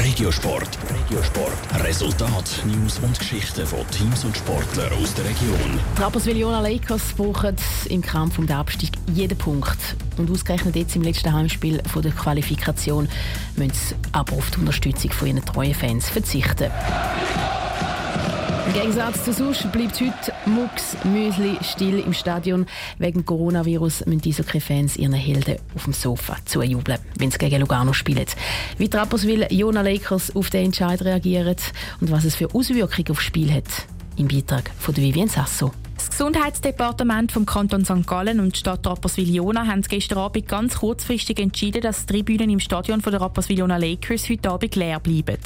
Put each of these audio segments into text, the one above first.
Regiosport. Regiosport. Resultat, News und Geschichten von Teams und Sportlern aus der Region. Die Rapperswil-Jona Lakers brauchen im Kampf um den Abstieg jeden Punkt. Und ausgerechnet jetzt im letzten Heimspiel von der Qualifikation müssen sie aber auf die Unterstützung von ihren treuen Fans verzichten. Im Gegensatz zu sonst bleibt heute Mux Müsli still im Stadion. Wegen Coronavirus müssen die Eishockey-Fans ihren Helden auf dem Sofa zujubeln, wenn sie gegen Lugano spielen. Wie Trapperswil Jona Lakers auf den Entscheid reagieren und was es für Auswirkungen aufs Spiel hat. Im Beitrag von Vivien Sasso. Das Gesundheitsdepartement vom Kanton St. Gallen und die Stadt Rapperswil-Jona haben gestern Abend ganz kurzfristig entschieden, dass die Tribünen im Stadion der Rapperswil-Jona Lakers heute Abend leer bleiben.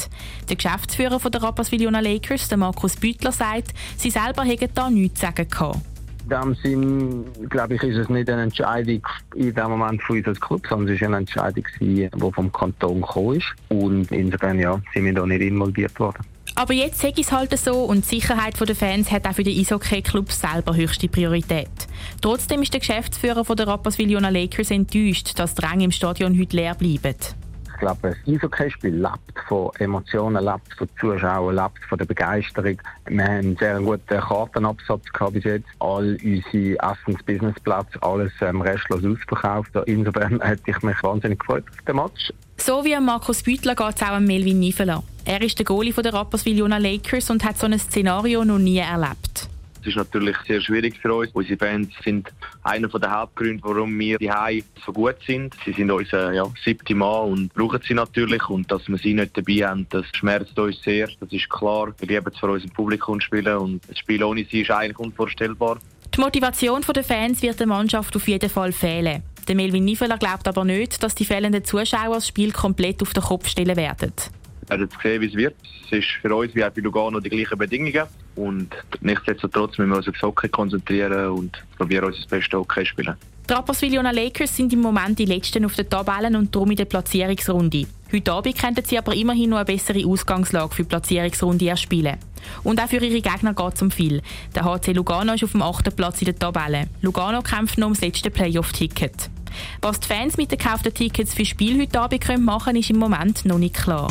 Der Geschäftsführer der Rapperswil-Jona Lakers, Markus Büttler, sagt, sie selber hätten da nichts zu sagen gehabt. In dem Sinn, glaube ich, ist es nicht eine Entscheidung in dem Moment von uns als Club, sondern es ist eine Entscheidung, die vom Kanton gekommen ist. Und insofern, ja, sind wir da nicht involviert worden. Aber jetzt sage ich es halt so und die Sicherheit der Fans hat auch für den Eishockey-Club selber höchste Priorität. Trotzdem ist der Geschäftsführer der Rapperswil-Jona Lakers enttäuscht, dass die Ränge im Stadion heute leer bleiben. Ich glaube, das Eishockey-Spiel lebt von Emotionen, lebt von Zuschauern, lebt von der Begeisterung. Wir haben einen sehr guten Kartenabsatz gehabt bis jetzt. All unsere Essens-Businessplätze, alles ähm, restlos ausverkauft. Insofern hätte ich mich wahnsinnig gefreut auf den Match. So wie Markus Büttler geht es auch an Melvin Niveler. Er ist der Goalie der Rapperswil-Jona Lakers und hat so ein Szenario noch nie erlebt. Es ist natürlich sehr schwierig für uns. Unsere Fans sind einer der Hauptgründe, warum wir die so gut sind. Sie sind unser ja, siebte Mann und brauchen sie natürlich. Und dass wir sie nicht dabei haben, das schmerzt uns sehr. Das ist klar. Wir lieben es für unser Publikum spielen und das Spiel ohne sie ist eigentlich unvorstellbar. Die Motivation der Fans wird der Mannschaft auf jeden Fall fehlen. Der Melvin Niveler glaubt aber nicht, dass die fehlenden Zuschauer das Spiel komplett auf den Kopf stellen werden. Wir werden sehen, wie es wird. Es ist für uns wie auch bei Lugano die gleichen Bedingungen. Und nichtsdestotrotz müssen wir uns aufs Hockey konzentrieren und probieren, unser bestes Hockey zu spielen. Die Rapperswil-Jona Lakers sind im Moment die Letzten auf den Tabellen und darum in der Platzierungsrunde. Heute Abend könnten sie aber immerhin noch eine bessere Ausgangslage für die Platzierungsrunde erspielen. Und auch für ihre Gegner geht es um viel. Der HC Lugano ist auf dem 8. Platz in der Tabelle. Lugano kämpft noch ums letzte Playoff-Ticket. Was die Fans mit den gekauften Tickets für Spiel heute Abend können machen ist im Moment noch nicht klar.